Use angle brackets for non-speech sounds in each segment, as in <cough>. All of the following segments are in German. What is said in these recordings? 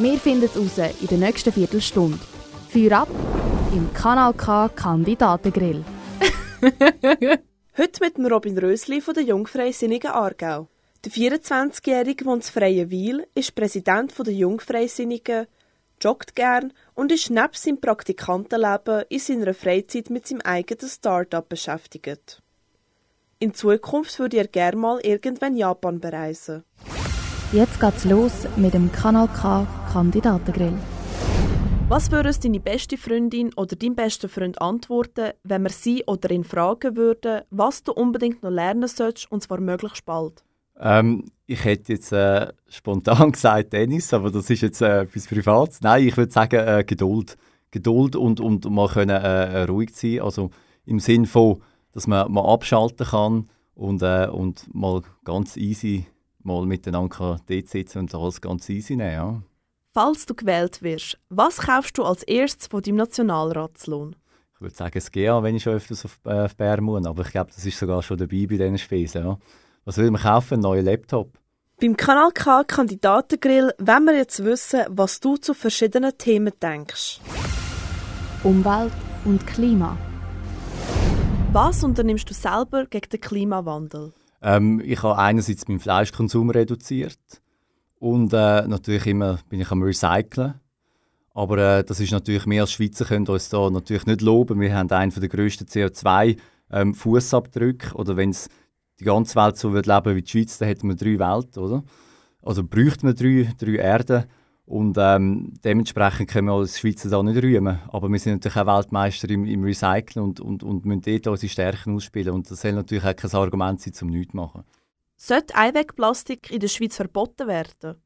Wir finden es raus in der nächsten Viertelstunde. Feuer ab im Kanal K Kandidatengrill. <laughs> Heute mit dem Robin Rösli von der Jungfreisinnigen Aargau. Der 24-Jährige wohnt in Freienwil, ist Präsident der Jungfreisinnigen, joggt gern und ist neben seinem Praktikantenleben in seiner Freizeit mit seinem eigenen Start-up beschäftigt. In Zukunft würde er gerne mal irgendwann Japan bereisen. Jetzt geht's los mit dem Kanal K Kandidatengrill. Was würde uns deine beste Freundin oder dein bester Freund antworten, wenn wir sie oder ihn fragen würden, was du unbedingt noch lernen sollst, und zwar möglichst bald? Ähm, ich hätte jetzt äh, spontan <laughs> gesagt Tennis, aber das ist jetzt äh, etwas Privates. Nein, ich würde sagen äh, Geduld. Geduld und, und mal können, äh, ruhig sein. Also im Sinn von, dass man mal abschalten kann und, äh, und mal ganz easy mal miteinander dort sitzen und alles ganz easy nehmen. Ja. Falls du gewählt wirst, was kaufst du als erstes von deinem Nationalratslohn? Ich würde sagen, es geht wenn ich schon öfters auf, äh, auf Bern muss, aber ich glaube, das ist sogar schon dabei bei diesen Spesen. Ja. Was will man kaufen? Einen neuen Laptop? Beim Kanal K Kandidatengrill wollen wir jetzt wissen, was du zu verschiedenen Themen denkst. Umwelt und Klima. Was unternimmst du selber gegen den Klimawandel? Ähm, ich habe einerseits meinen Fleischkonsum reduziert und äh, natürlich immer bin ich am Recyceln. Aber äh, das ist natürlich, wir als Schweizer können uns da natürlich nicht loben. Wir haben einen der grössten CO2-Fußabdrücke. Ähm, oder wenn es die ganze Welt so würde leben wie die Schweiz, dann hätten wir drei Welten, oder? Also bräuchten wir drei, drei Erden. Und ähm, dementsprechend können wir als Schweizer da nicht rühmen. Aber wir sind natürlich auch Weltmeister im, im Recyceln und, und, und müssen dort unsere Stärken ausspielen. Und das soll natürlich auch kein Argument sein, zum nichts zu machen. Sollte Einwegplastik in der Schweiz verboten werden?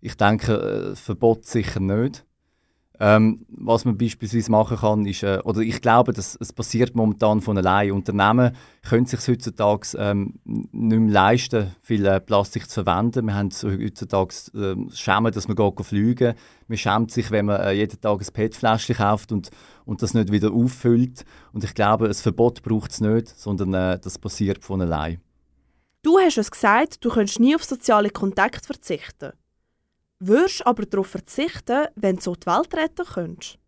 Ich denke, äh, Verbot sicher nicht. Ähm, was man beispielsweise machen kann, ist, äh, oder ich glaube, dass es passiert momentan von allein. Unternehmen können sich heutzutage ähm, nicht mehr leisten, viel äh, Plastik zu verwenden. Wir haben heutzutage äh, schämen, dass man geht fliegen. Man schämt sich, wenn man äh, jeden Tag ein PET-Fläschchen kauft und, und das nicht wieder auffüllt. Und ich glaube, ein Verbot braucht es nicht, sondern äh, das passiert von allein. Du hast es gesagt, du könntest nie auf soziale Kontakte verzichten. Würdest aber darauf verzichten, wenn du so die Welt retten könntest?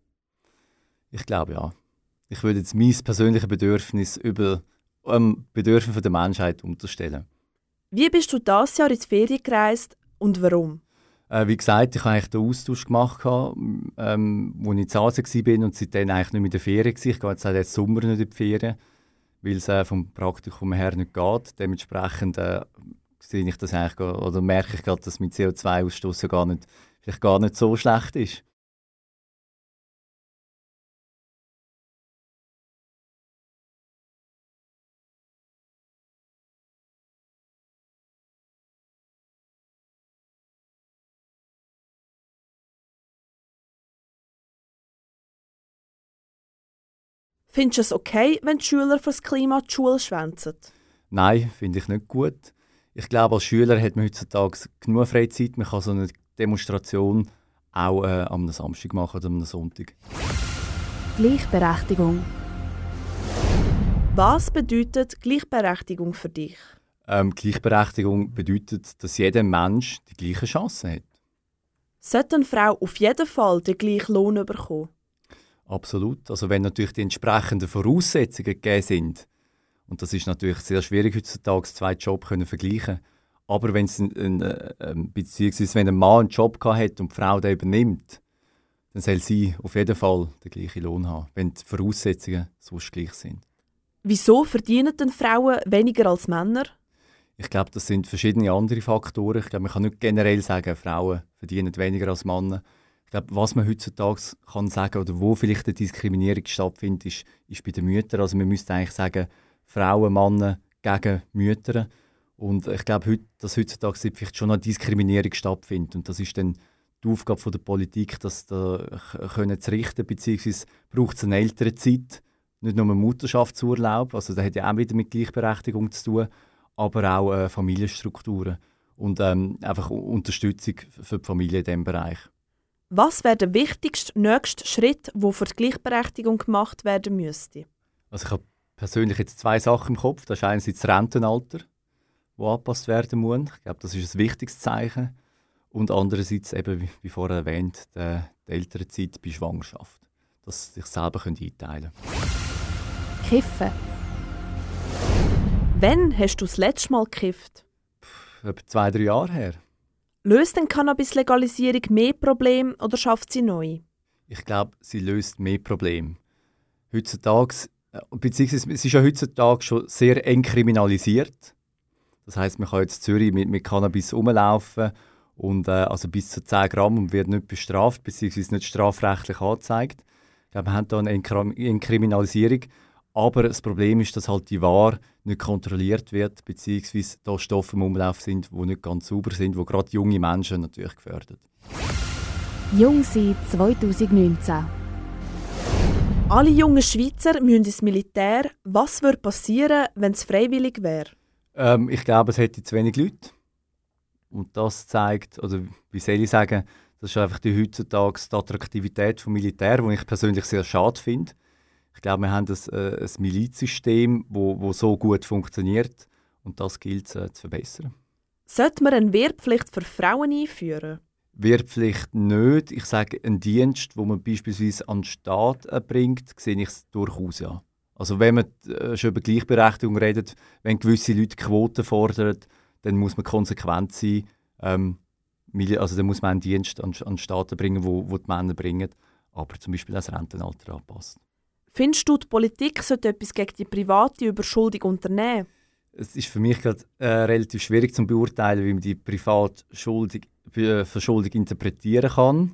Ich glaube ja. Ich würde jetzt mein persönliches Bedürfnis über ähm, Bedürfnis der Menschheit unterstellen. Wie bist du dieses Jahr in die Ferien gereist und warum? Äh, wie gesagt, ich habe eigentlich den Austausch gemacht, ähm, als ich in Asien war und seitdem eigentlich nicht mehr in der Ferien. Ich gehe jetzt den Sommer nicht in die Ferien, weil es äh, vom Praktikum her nicht geht. Dementsprechend äh, sehe ich das eigentlich, oder merke ich gerade, dass mein CO2-Ausstoß gar nicht, vielleicht gar nicht so schlecht ist. Findest du es okay, wenn die Schüler fürs Klima die Schule schwänzen? Nein, finde ich nicht gut ich glaube, als Schüler hat man heutzutage genug Freizeit. Man kann so eine Demonstration auch äh, am Samstag machen oder am Sonntag. Gleichberechtigung. Was bedeutet Gleichberechtigung für dich? Ähm, Gleichberechtigung bedeutet, dass jeder Mensch die gleichen Chancen hat. Sollte eine Frau auf jeden Fall den gleichen Lohn bekommen? Absolut. Also wenn natürlich die entsprechenden Voraussetzungen gegeben sind, und das ist natürlich sehr schwierig heutzutage, zwei Jobs können vergleichen. Aber wenn es ein, ein, ein, ähm, beziehungsweise wenn ein Mann einen Job hat und die Frau den übernimmt, dann soll sie auf jeden Fall den gleichen Lohn haben, wenn die Voraussetzungen sonst gleich sind. Wieso verdienen denn Frauen weniger als Männer? Ich glaube, das sind verschiedene andere Faktoren. Ich glaube, man kann nicht generell sagen, Frauen verdienen weniger als Männer. Ich glaube, was man heutzutage kann sagen oder wo vielleicht eine Diskriminierung stattfindet, ist, ist bei den Müttern. Also man müsste eigentlich sagen, Frauen, Männer gegen Mütter. Und ich glaube, dass heutzutage vielleicht schon eine Diskriminierung stattfindet. Und das ist dann die Aufgabe der Politik, das da können zu richten, beziehungsweise braucht es eine ältere Zeit, nicht nur einen Mutterschaftsurlaub, also das hat ja auch wieder mit Gleichberechtigung zu tun, aber auch äh, Familienstrukturen und ähm, einfach Unterstützung für die Familie in diesem Bereich. Was wäre der wichtigste nächste Schritt, der für die Gleichberechtigung gemacht werden müsste? Also ich habe persönlich jetzt zwei Sachen im Kopf. Das ist einerseits das Rentenalter, das angepasst werden muss. Ich glaube, das ist ein wichtiges Zeichen. Und andererseits eben, wie, vorher erwähnt, die, die ältere Zeit bei Schwangerschaft. Dass sie sich selber einteilen können. Kiffen. Wann hast du das letzte Mal gekifft? Etwa zwei, drei Jahre her. Löst denn Cannabis-Legalisierung mehr Probleme oder schafft sie neu? Ich glaube, sie löst mehr Probleme. Heutzutage, äh, beziehungsweise es ist ja heutzutage schon sehr eng kriminalisiert. Das heißt, man kann jetzt in Zürich mit, mit Cannabis rumlaufen und äh, also bis zu 10 Gramm und wird nicht bestraft, beziehungsweise nicht strafrechtlich angezeigt. Ich wir haben da eine Entkriminalisierung. Aber das Problem ist, dass halt die Ware nicht kontrolliert wird, beziehungsweise da Stoffe im Umlauf sind, die nicht ganz sauber sind, wo gerade junge Menschen natürlich gefährdet. Jung sein 2019. Alle jungen Schweizer müssen ins Militär. Was würde passieren, wenn es freiwillig wäre? Ähm, ich glaube, es hätte zu wenig Leute. Und das zeigt, oder wie soll ich sagen, das ist einfach die heutzutage die Attraktivität des Militär, die ich persönlich sehr schade finde. Ich glaube, wir haben ein, äh, ein Milizsystem, wo, wo so gut funktioniert und das gilt äh, zu verbessern. Sollte man eine Wehrpflicht für Frauen einführen? Wehrpflicht nicht. Ich sage, ein Dienst, wo man beispielsweise an den Staat äh, bringt, sehe ich es durchaus ja. Also wenn man äh, schon über Gleichberechtigung redet, wenn gewisse Leute Quoten fordern, dann muss man konsequent sein. Ähm, also dann muss man einen Dienst an, an Staaten bringen, wo, wo die Männer bringen, aber zum Beispiel das Rentenalter anpasst. Findest du, die Politik sollte etwas gegen die private Überschuldung unternehmen? Es ist für mich gerade äh, relativ schwierig zu beurteilen, wie man die private Schuldung, Verschuldung interpretieren kann.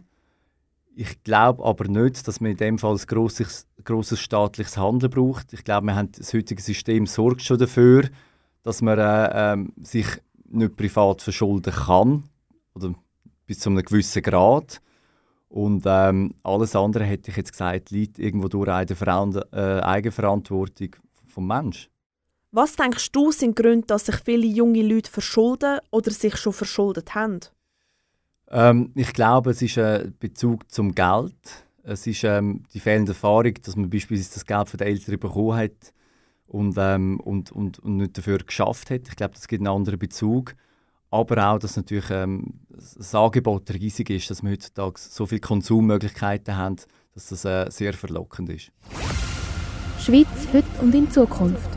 Ich glaube aber nicht, dass man in dem Fall ein grosses, grosses staatliches Handeln braucht. Ich glaube, wir haben das heutige System sorgt schon dafür, dass man äh, äh, sich nicht privat verschulden kann oder bis zu einem gewissen Grad. Und ähm, alles andere, hätte ich jetzt gesagt, liegt irgendwo durch eine äh, Eigenverantwortung vom Mensch. Was denkst du sind Gründe, dass sich viele junge Leute verschulden oder sich schon verschuldet haben? Ähm, ich glaube, es ist ein Bezug zum Geld. Es ist ähm, die fehlende Erfahrung, dass man beispielsweise das Geld von den Eltern bekommen hat und, ähm, und, und, und nicht dafür geschafft hat. Ich glaube, das gibt einen anderen Bezug aber auch, dass natürlich ähm, das Angebot riesig ist, dass wir heutzutage so viele Konsummöglichkeiten haben, dass das äh, sehr verlockend ist. Schweiz heute und in Zukunft.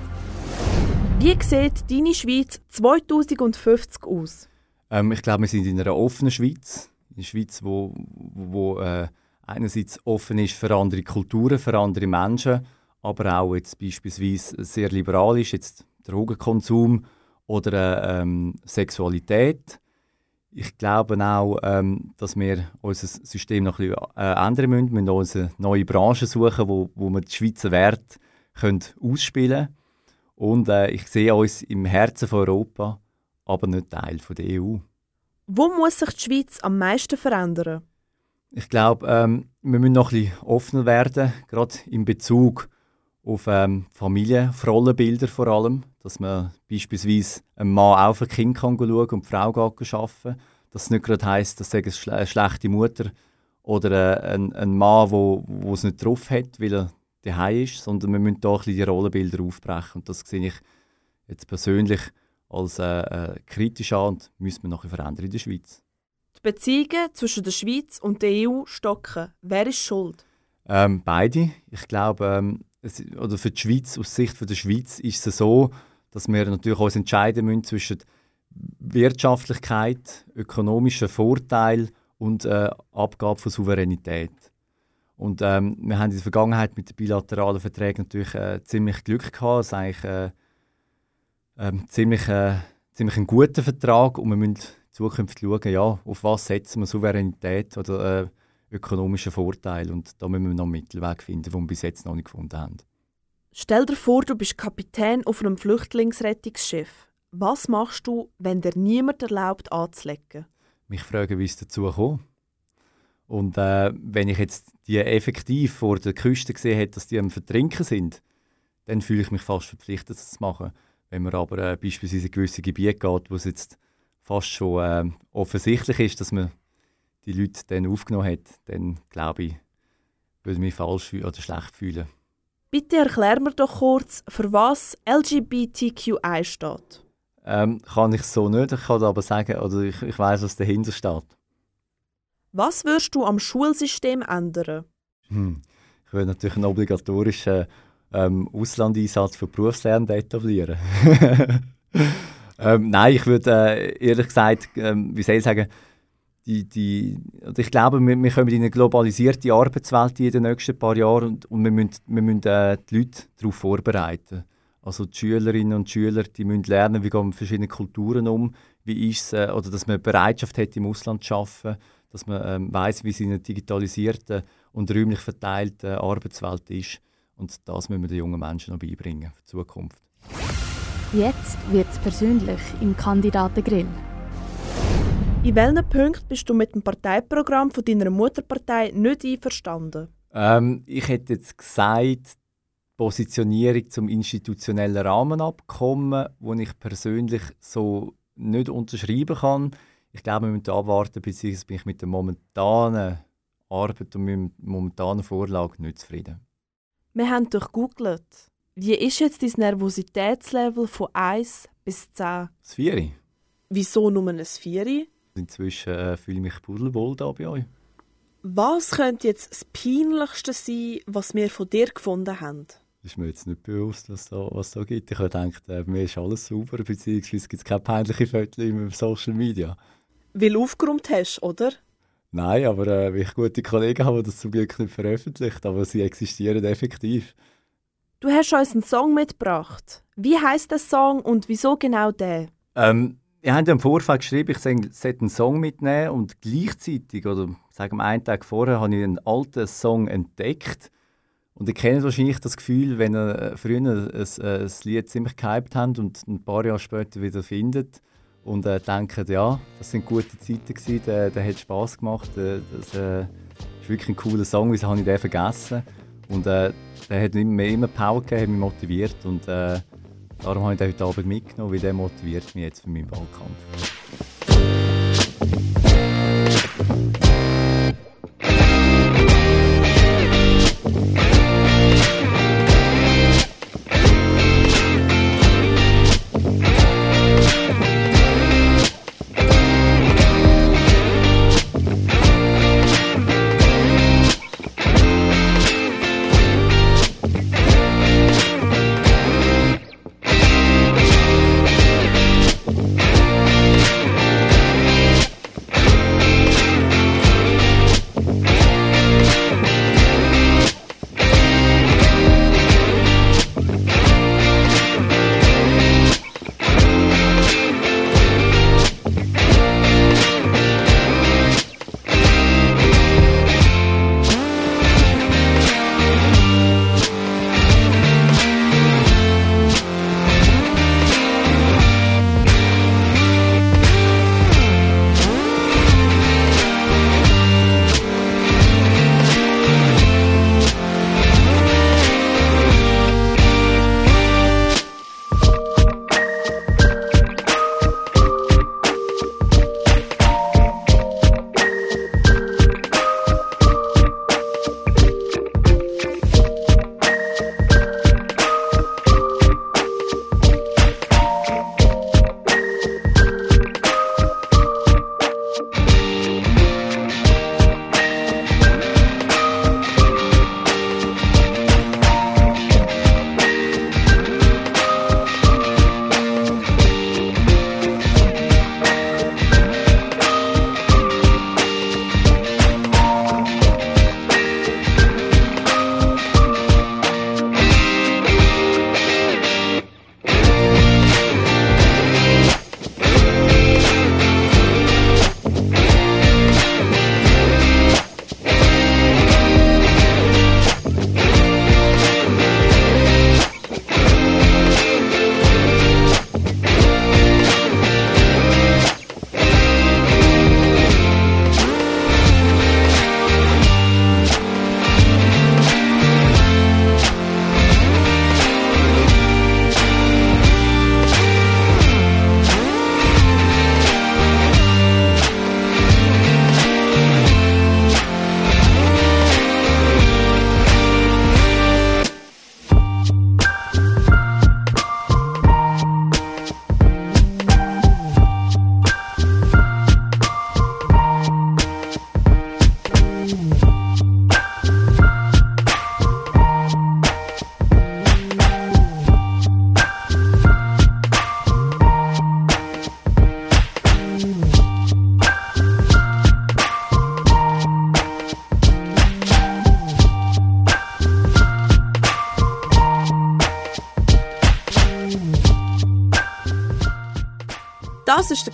Wie sieht deine Schweiz 2050 aus? Ähm, ich glaube, wir sind in einer offenen Schweiz. Eine Schweiz, wo, wo äh, einerseits offen ist für andere Kulturen, für andere Menschen, aber auch jetzt beispielsweise sehr liberal ist. Jetzt Drogenkonsum oder ähm, Sexualität. Ich glaube auch, ähm, dass wir unser System noch ein bisschen äh, ändern müssen. Wir müssen uns eine neue Branche suchen, wo, wo wir die Schweizer Werte ausspielen können. Und äh, ich sehe uns im Herzen von Europa, aber nicht Teil der EU. Wo muss sich die Schweiz am meisten verändern? Ich glaube, ähm, wir müssen noch ein bisschen offener werden, gerade in Bezug auf ähm, Familienrollenbilder vor allem, dass man beispielsweise einen Mann auf ein Kind kann schauen und die Frau arbeiten Dass es nicht gerade heisst, dass es eine schlechte Mutter oder äh, ein, ein Mann, der es nicht drauf hat, weil er daheim ist, sondern wir müssen hier ein die Rollenbilder aufbrechen und das sehe ich jetzt persönlich als äh, äh, kritisch an und müssen wir nachher verändern in der Schweiz. Die Beziehungen zwischen der Schweiz und der EU stocken. Wer ist schuld? Ähm, beide. Ich glaube, ähm, es, oder für die Schweiz, aus Sicht von der Schweiz, ist es so, dass wir natürlich uns entscheiden müssen zwischen Wirtschaftlichkeit, ökonomischen Vorteil und äh, Abgabe von Souveränität. Und ähm, wir haben in der Vergangenheit mit den bilateralen Verträgen natürlich äh, ziemlich Glück gehabt. Ist eigentlich äh, äh, ziemlich, äh, ziemlich ein guter Vertrag und wir müssen in Zukunft schauen, ja, auf was setzen wir Souveränität oder äh, ökonomischen Vorteil. Und da müssen wir noch einen Mittelweg finden, den wir bis jetzt noch nicht gefunden haben. Stell dir vor, du bist Kapitän auf einem Flüchtlingsrettungsschiff. Was machst du, wenn dir niemand erlaubt anzulegen? Mich fragen, wie es dazu kommt. Und äh, wenn ich jetzt die effektiv vor der Küste gesehen hätte, dass die am Vertrinken sind, dann fühle ich mich fast verpflichtet, das zu machen. Wenn man aber äh, beispielsweise in gewisse Gebiete geht, wo es jetzt fast schon äh, offensichtlich ist, dass man die Leute dann aufgenommen hat, dann glaube ich, würde ich mich falsch oder schlecht fühlen. Bitte erklär mir doch kurz, für was LGBTQI steht. Ähm, kann ich so nicht, ich kann aber sagen, oder ich, ich weiß, was dahinter steht. Was würdest du am Schulsystem ändern? Hm. Ich würde natürlich einen obligatorischen ähm, Auslandeinsatz für Berufslernende etablieren. <laughs> ähm, nein, ich würde äh, ehrlich gesagt, ähm, wie soll ich sagen, die, die, ich glaube, wir, wir kommen in eine globalisierte Arbeitswelt in den nächsten paar Jahren und, und wir müssen, wir müssen äh, die Leute darauf vorbereiten. Also die Schülerinnen und Schüler, die müssen lernen, wie gehen wir mit verschiedenen Kulturen um, wie ist äh, oder dass man Bereitschaft hat, im Ausland zu arbeiten, dass man ähm, weiß, wie sie in einer digitalisierten und räumlich verteilten Arbeitswelt ist. Und das müssen wir den jungen Menschen noch beibringen für die Zukunft. Jetzt wird es persönlich im Kandidatengrill. In welchen Punkten bist du mit dem Parteiprogramm von deiner Mutterpartei nicht einverstanden? Ähm, ich hätte jetzt gesagt, Positionierung zum institutionellen Rahmenabkommen, wo ich persönlich so nicht unterschreiben kann. Ich glaube, wir müssen abwarten, bin ich mit der momentanen Arbeit und mit der momentanen Vorlage nicht zufrieden. Wir haben durchgoogelt. Wie ist jetzt dein Nervositätslevel von 1 bis 10? Das Vieri. Wieso nur ein 4? Inzwischen äh, fühle ich mich pudelwohl da bei euch. Was könnte jetzt das Peinlichste sein, was wir von dir gefunden haben? Das ist mir jetzt nicht bewusst, was da, was da gibt. Ich habe gedacht, äh, mir ist alles sauber, beziehungsweise gibt es keine peinlichen Fotos im Social Media. Weil du aufgeräumt hast, oder? Nein, aber äh, ich gute Kollegen habe, die das zum Glück nicht veröffentlicht, aber sie existieren effektiv. Du hast uns einen Song mitgebracht. Wie heißt der Song und wieso genau der? Ähm, wir haben ja im Vorfeld geschrieben, ich sollte einen Song mitnehmen und gleichzeitig, oder sagen wir einen Tag vorher, habe ich einen alten Song entdeckt. Und ihr kennt wahrscheinlich das Gefühl, wenn ihr äh, früher ein, ein, ein Lied ziemlich gehypt habt und ein paar Jahre später wieder findet und äh, denkt, ja, das sind gute Zeiten gewesen, der, der hat Spass gemacht, der, das äh, ist wirklich ein cooler Song, wieso habe ich den vergessen? Und äh, der hat mir immer Power gegeben, hat mich motiviert und äh, darum habe ich den heute Abend mitgenommen, weil der motiviert mich jetzt für meinen Wahlkampf.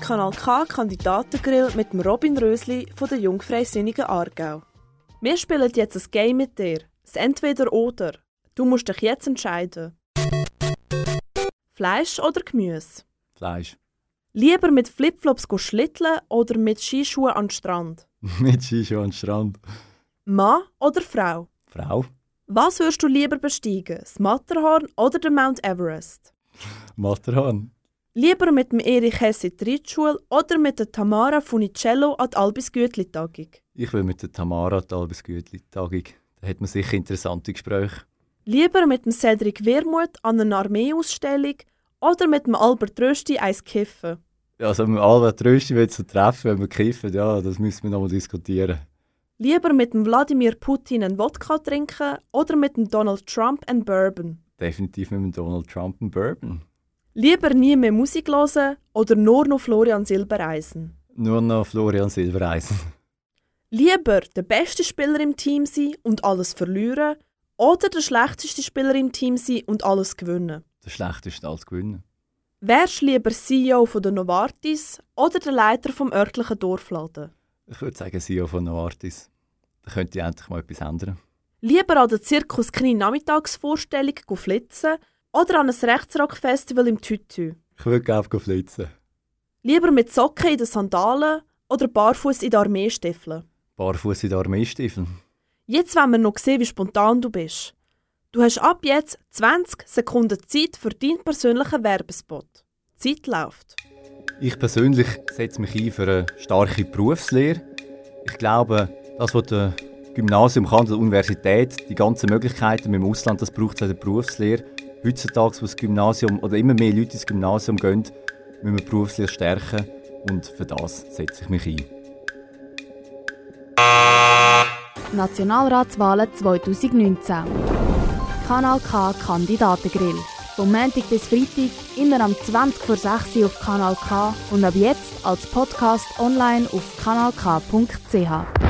Kanal K Kandidatengrill mit dem Robin Rösli von der Jungfreisinnigen Aargau. Wir spielen jetzt ein Game mit dir. Das Entweder-Oder. Du musst dich jetzt entscheiden. Fleisch oder Gemüse? Fleisch. Lieber mit Flipflops schlitteln oder mit Skischuhen an den Strand? <laughs> Mit Skischuhen an den Strand. Mann oder Frau? Frau. Was würdest du lieber besteigen? Das Matterhorn oder den Mount Everest? Matterhorn. Lieber mit dem Erich Hess in die Reitschule oder mit der Tamara Funicello an die Albis Gütli-Tagung? Ich will mit der Tamara an die Albis Gütli-Tagung. Da hat man sicher interessante Gespräche. Lieber mit dem Cedric Wermuth an einer Armeeausstellung oder mit dem Albert Rösti eins kiffen? Ja, also mit Albert Rösti zu treffen, wenn wir kiffen, ja, das müssen wir noch mal diskutieren. Lieber mit dem Wladimir Putin einen Wodka trinken oder mit dem Donald Trump einen Bourbon? Definitiv mit dem Donald Trump einen Bourbon. Lieber nie mehr Musik hören oder nur noch Florian Silbereisen? Nur noch Florian Silbereisen. Lieber der beste Spieler im Team sein und alles verlieren oder der schlechteste Spieler im Team sein und alles gewinnen? Der schlechteste als gewinnen. Wärst du lieber CEO von der Novartis oder der Leiter vom örtlichen Dorfladen? Ich würde sagen CEO von Novartis. Da könnte ich endlich mal etwas ändern. Lieber an der Zirkus Knie Nachmittagsvorstellung flitzen oder an ein Rechtsrock-Festival im Tütü? Ich würde gerne flitzen. Lieber mit Socken in den Sandalen oder barfuß in den Armeestiefeln? Barfuß in den Armeestiefeln. Jetzt wollen wir noch sehen, wie spontan du bist. Du hast ab jetzt 20 Sekunden Zeit für deinen persönlichen Werbespot. Die Zeit läuft. Ich persönlich setze mich ein für eine starke Berufslehre. Ich glaube, das, was der Gymnasium kann, die Universität, die ganzen Möglichkeiten dem Ausland, das braucht es in der Berufslehre. Heutzutage, wo das Gymnasium oder immer mehr Leute ins Gymnasium gehen, müssen wir Berufslehre stärken und für das setze ich mich ein. Nationalratswahlen 2019. Kanal K Kandidatengrill. Vom Montag bis Freitag immer am 20 vor 6 Uhr auf Kanal K und ab jetzt als Podcast online auf kanalk.ch.